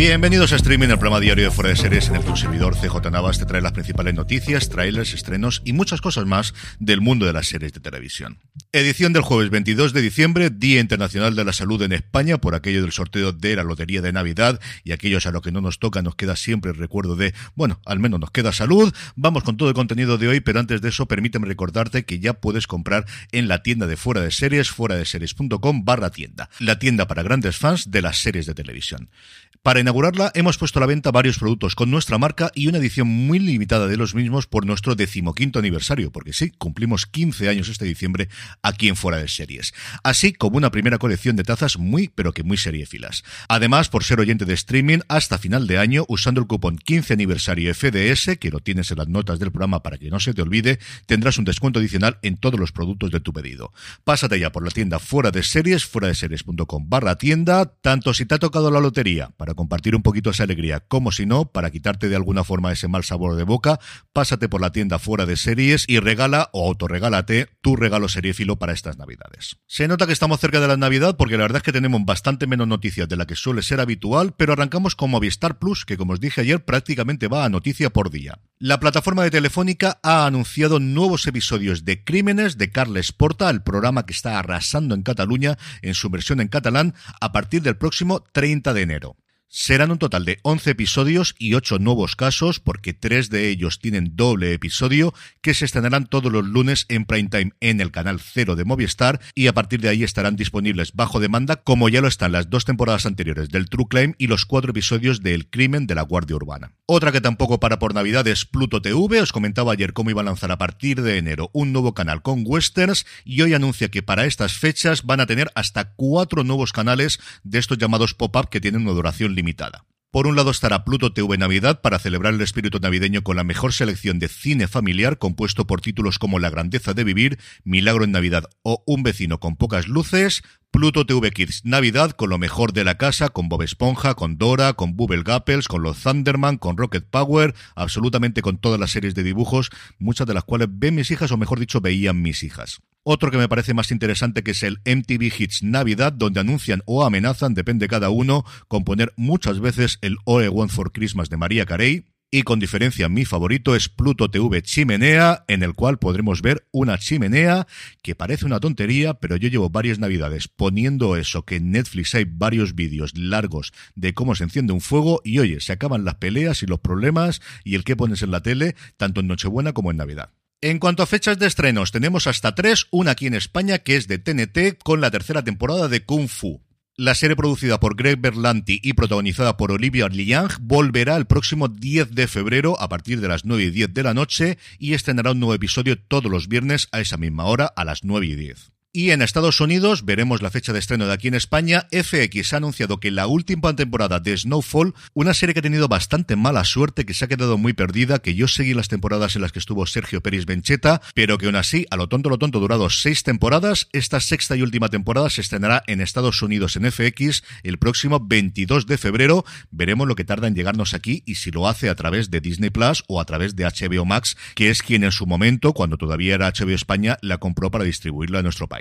Bienvenidos a Streaming, el programa diario de Fuera de Series en el que un servidor CJ Navas te trae las principales noticias, trailers, estrenos y muchas cosas más del mundo de las series de televisión. Edición del jueves 22 de diciembre, Día Internacional de la Salud en España, por aquello del sorteo de la Lotería de Navidad y aquellos a los que no nos toca nos queda siempre el recuerdo de, bueno, al menos nos queda salud. Vamos con todo el contenido de hoy, pero antes de eso permíteme recordarte que ya puedes comprar en la tienda de Fuera de Series, fuera de series.com barra tienda, la tienda para grandes fans de las series de televisión. Para inaugurarla hemos puesto a la venta varios productos con nuestra marca y una edición muy limitada de los mismos por nuestro decimoquinto aniversario, porque sí, cumplimos 15 años este diciembre aquí en Fuera de Series. Así como una primera colección de tazas muy, pero que muy seriefilas. Además, por ser oyente de streaming, hasta final de año, usando el cupón 15 aniversario FDS, que lo tienes en las notas del programa para que no se te olvide, tendrás un descuento adicional en todos los productos de tu pedido. Pásate ya por la tienda Fuera de Series, fuera de series.com barra tienda, tanto si te ha tocado la lotería, para compartir un poquito esa alegría, como si no, para quitarte de alguna forma ese mal sabor de boca, pásate por la tienda fuera de series y regala o autorregálate tu regalo seriéfilo para estas navidades. Se nota que estamos cerca de la Navidad porque la verdad es que tenemos bastante menos noticias de la que suele ser habitual, pero arrancamos con Movistar Plus, que como os dije ayer prácticamente va a noticia por día. La plataforma de Telefónica ha anunciado nuevos episodios de Crímenes de Carles Porta, el programa que está arrasando en Cataluña en su versión en catalán a partir del próximo 30 de enero. Serán un total de 11 episodios y 8 nuevos casos, porque tres de ellos tienen doble episodio, que se estrenarán todos los lunes en prime time en el canal 0 de Movistar y a partir de ahí estarán disponibles bajo demanda, como ya lo están las dos temporadas anteriores del True Crime y los cuatro episodios del Crimen de la Guardia Urbana. Otra que tampoco para por Navidad es Pluto TV. Os comentaba ayer cómo iba a lanzar a partir de enero un nuevo canal con westerns y hoy anuncia que para estas fechas van a tener hasta cuatro nuevos canales de estos llamados pop-up que tienen una duración Por un lado estará Pluto TV Navidad para celebrar el espíritu navideño con la mejor selección de cine familiar compuesto por títulos como La grandeza de vivir, Milagro en Navidad o Un vecino con pocas luces, Pluto TV Kids Navidad con lo mejor de la casa, con Bob Esponja, con Dora, con Bubble Gapples, con los Thunderman, con Rocket Power, absolutamente con todas las series de dibujos, muchas de las cuales ven mis hijas o mejor dicho veían mis hijas. Otro que me parece más interesante que es el MTV Hits Navidad, donde anuncian o amenazan, depende cada uno, con poner muchas veces el All I Want for Christmas de María Carey. Y con diferencia, mi favorito es Pluto TV Chimenea, en el cual podremos ver una chimenea que parece una tontería, pero yo llevo varias navidades poniendo eso, que en Netflix hay varios vídeos largos de cómo se enciende un fuego y oye, se acaban las peleas y los problemas y el que pones en la tele, tanto en Nochebuena como en Navidad. En cuanto a fechas de estrenos, tenemos hasta tres, una aquí en España que es de TNT con la tercera temporada de Kung Fu. La serie producida por Greg Berlanti y protagonizada por Olivia Liang volverá el próximo 10 de febrero a partir de las 9 y 10 de la noche y estrenará un nuevo episodio todos los viernes a esa misma hora a las 9 y 10. Y en Estados Unidos, veremos la fecha de estreno de aquí en España, FX ha anunciado que la última temporada de Snowfall, una serie que ha tenido bastante mala suerte, que se ha quedado muy perdida, que yo seguí las temporadas en las que estuvo Sergio Pérez Bencheta, pero que aún así, a lo tonto lo tonto, durado seis temporadas, esta sexta y última temporada se estrenará en Estados Unidos en FX el próximo 22 de febrero. Veremos lo que tarda en llegarnos aquí y si lo hace a través de Disney Plus o a través de HBO Max, que es quien en su momento, cuando todavía era HBO España, la compró para distribuirla en nuestro país.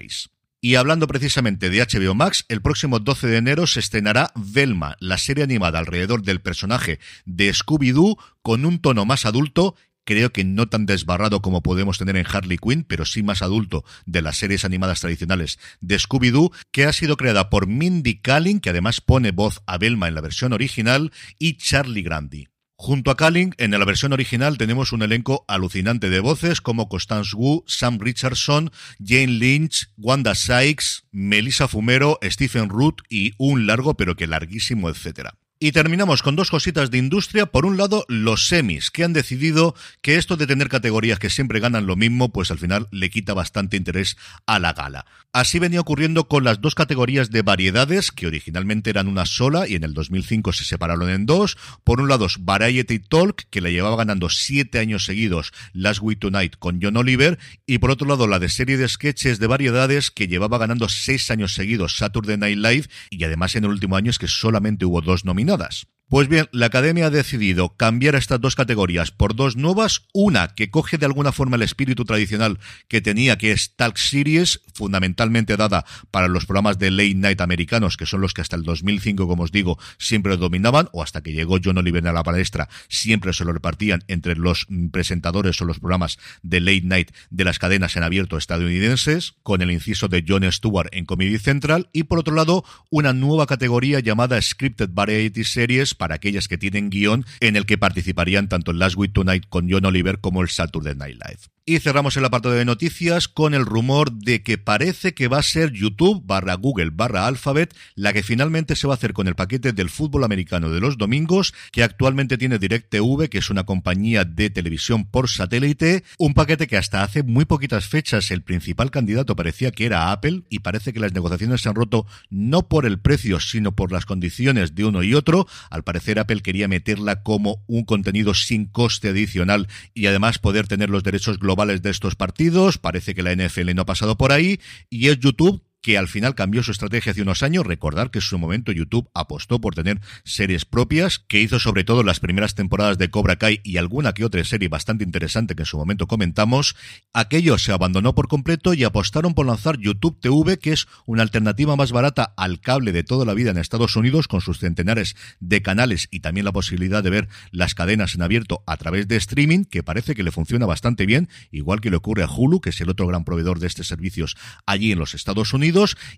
Y hablando precisamente de HBO Max, el próximo 12 de enero se estrenará Velma, la serie animada alrededor del personaje de Scooby-Doo con un tono más adulto creo que no tan desbarrado como podemos tener en Harley Quinn, pero sí más adulto de las series animadas tradicionales de Scooby-Doo, que ha sido creada por Mindy Kaling, que además pone voz a Velma en la versión original, y Charlie Grandi. Junto a Kaling, en la versión original tenemos un elenco alucinante de voces como Constance Wu, Sam Richardson, Jane Lynch, Wanda Sykes, Melissa Fumero, Stephen Root y un largo pero que larguísimo etcétera. Y terminamos con dos cositas de industria. Por un lado, los semis, que han decidido que esto de tener categorías que siempre ganan lo mismo, pues al final le quita bastante interés a la gala. Así venía ocurriendo con las dos categorías de variedades, que originalmente eran una sola y en el 2005 se separaron en dos. Por un lado, Variety Talk, que le llevaba ganando siete años seguidos Last Week Tonight con John Oliver. Y por otro lado, la de serie de sketches de variedades, que llevaba ganando seis años seguidos Saturday Night Live. Y además en el último año es que solamente hubo dos nominaciones Pues bien, la Academia ha decidido cambiar estas dos categorías por dos nuevas. Una que coge de alguna forma el espíritu tradicional que tenía, que es Talk Series, fundamentalmente dada para los programas de late night americanos, que son los que hasta el 2005, como os digo, siempre dominaban, o hasta que llegó John Oliver a la palestra, siempre se lo repartían entre los presentadores o los programas de late night de las cadenas en abierto estadounidenses, con el inciso de John Stewart en Comedy Central, y por otro lado, una nueva categoría llamada Scripted Variety Series, para aquellas que tienen guion en el que participarían tanto el Last Week Tonight con John Oliver como el Saturday Night Live. Y cerramos el apartado de noticias con el rumor de que parece que va a ser YouTube barra Google barra Alphabet la que finalmente se va a hacer con el paquete del fútbol americano de los domingos, que actualmente tiene DirecTV, que es una compañía de televisión por satélite, un paquete que hasta hace muy poquitas fechas el principal candidato parecía que era Apple y parece que las negociaciones se han roto no por el precio, sino por las condiciones de uno y otro. Al parecer Apple quería meterla como un contenido sin coste adicional y además poder tener los derechos globales de estos partidos, parece que la NFL no ha pasado por ahí, y es YouTube que al final cambió su estrategia hace unos años. Recordar que en su momento YouTube apostó por tener series propias, que hizo sobre todo las primeras temporadas de Cobra Kai y alguna que otra serie bastante interesante que en su momento comentamos. Aquello se abandonó por completo y apostaron por lanzar YouTube TV, que es una alternativa más barata al cable de toda la vida en Estados Unidos, con sus centenares de canales y también la posibilidad de ver las cadenas en abierto a través de streaming, que parece que le funciona bastante bien, igual que le ocurre a Hulu, que es el otro gran proveedor de estos servicios allí en los Estados Unidos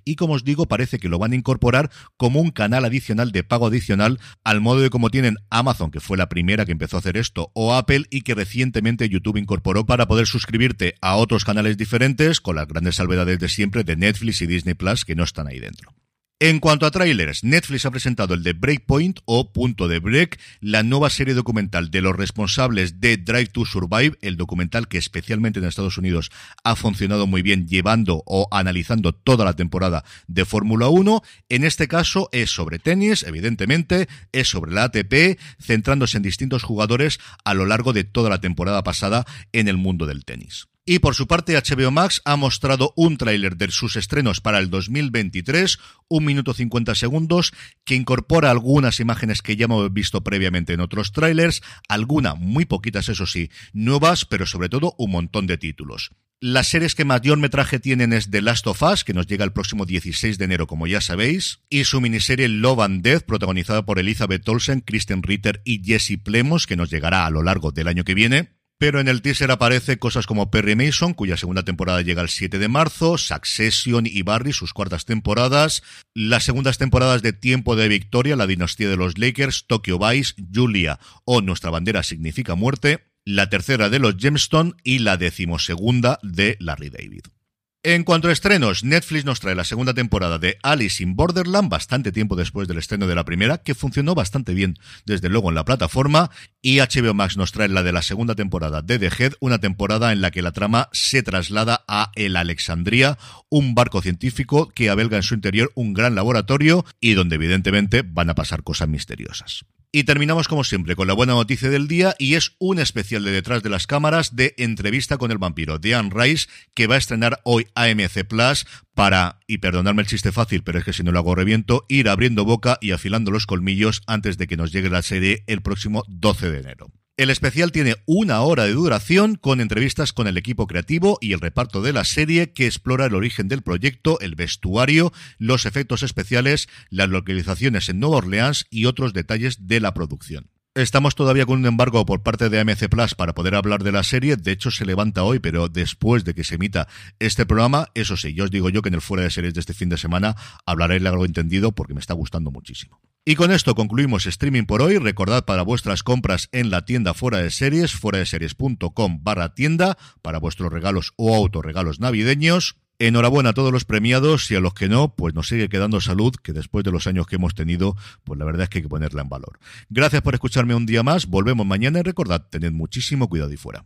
y como os digo parece que lo van a incorporar como un canal adicional de pago adicional al modo de como tienen Amazon que fue la primera que empezó a hacer esto o Apple y que recientemente YouTube incorporó para poder suscribirte a otros canales diferentes con las grandes salvedades de siempre de Netflix y Disney Plus que no están ahí dentro. En cuanto a trailers, Netflix ha presentado el de Breakpoint o Punto de Break, la nueva serie documental de los responsables de Drive to Survive, el documental que especialmente en Estados Unidos ha funcionado muy bien llevando o analizando toda la temporada de Fórmula 1. En este caso es sobre tenis, evidentemente, es sobre la ATP, centrándose en distintos jugadores a lo largo de toda la temporada pasada en el mundo del tenis. Y por su parte, HBO Max ha mostrado un tráiler de sus estrenos para el 2023, un minuto 50 segundos, que incorpora algunas imágenes que ya hemos visto previamente en otros tráilers, algunas, muy poquitas eso sí, nuevas, pero sobre todo un montón de títulos. Las series que mayor metraje tienen es The Last of Us, que nos llega el próximo 16 de enero, como ya sabéis, y su miniserie Love and Death, protagonizada por Elizabeth Olsen, Kristen Ritter y Jesse Plemons, que nos llegará a lo largo del año que viene. Pero en el teaser aparece cosas como Perry Mason, cuya segunda temporada llega el 7 de marzo, Succession y Barry, sus cuartas temporadas, las segundas temporadas de Tiempo de Victoria, La dinastía de los Lakers, Tokyo Vice, Julia o Nuestra bandera significa muerte, la tercera de los Gemstone y la decimosegunda de Larry David. En cuanto a estrenos, Netflix nos trae la segunda temporada de Alice in Borderland, bastante tiempo después del estreno de la primera, que funcionó bastante bien, desde luego, en la plataforma, y HBO Max nos trae la de la segunda temporada de The Head, una temporada en la que la trama se traslada a el Alexandria, un barco científico que abelga en su interior un gran laboratorio y donde evidentemente van a pasar cosas misteriosas. Y terminamos como siempre con la buena noticia del día y es un especial de detrás de las cámaras de entrevista con el vampiro de Rice que va a estrenar hoy AMC Plus para, y perdonadme el chiste fácil, pero es que si no lo hago reviento, ir abriendo boca y afilando los colmillos antes de que nos llegue la serie el próximo 12 de enero. El especial tiene una hora de duración con entrevistas con el equipo creativo y el reparto de la serie que explora el origen del proyecto, el vestuario, los efectos especiales, las localizaciones en Nueva Orleans y otros detalles de la producción. Estamos todavía con un embargo por parte de AMC Plus para poder hablar de la serie. De hecho, se levanta hoy, pero después de que se emita este programa, eso sí, yo os digo yo que en el fuera de series de este fin de semana hablaré largo entendido porque me está gustando muchísimo. Y con esto concluimos streaming por hoy. Recordad para vuestras compras en la tienda fuera de series, fuera de series.com barra tienda, para vuestros regalos o autorregalos navideños. Enhorabuena a todos los premiados y a los que no, pues nos sigue quedando salud, que después de los años que hemos tenido, pues la verdad es que hay que ponerla en valor. Gracias por escucharme un día más, volvemos mañana y recordad, tened muchísimo cuidado y fuera.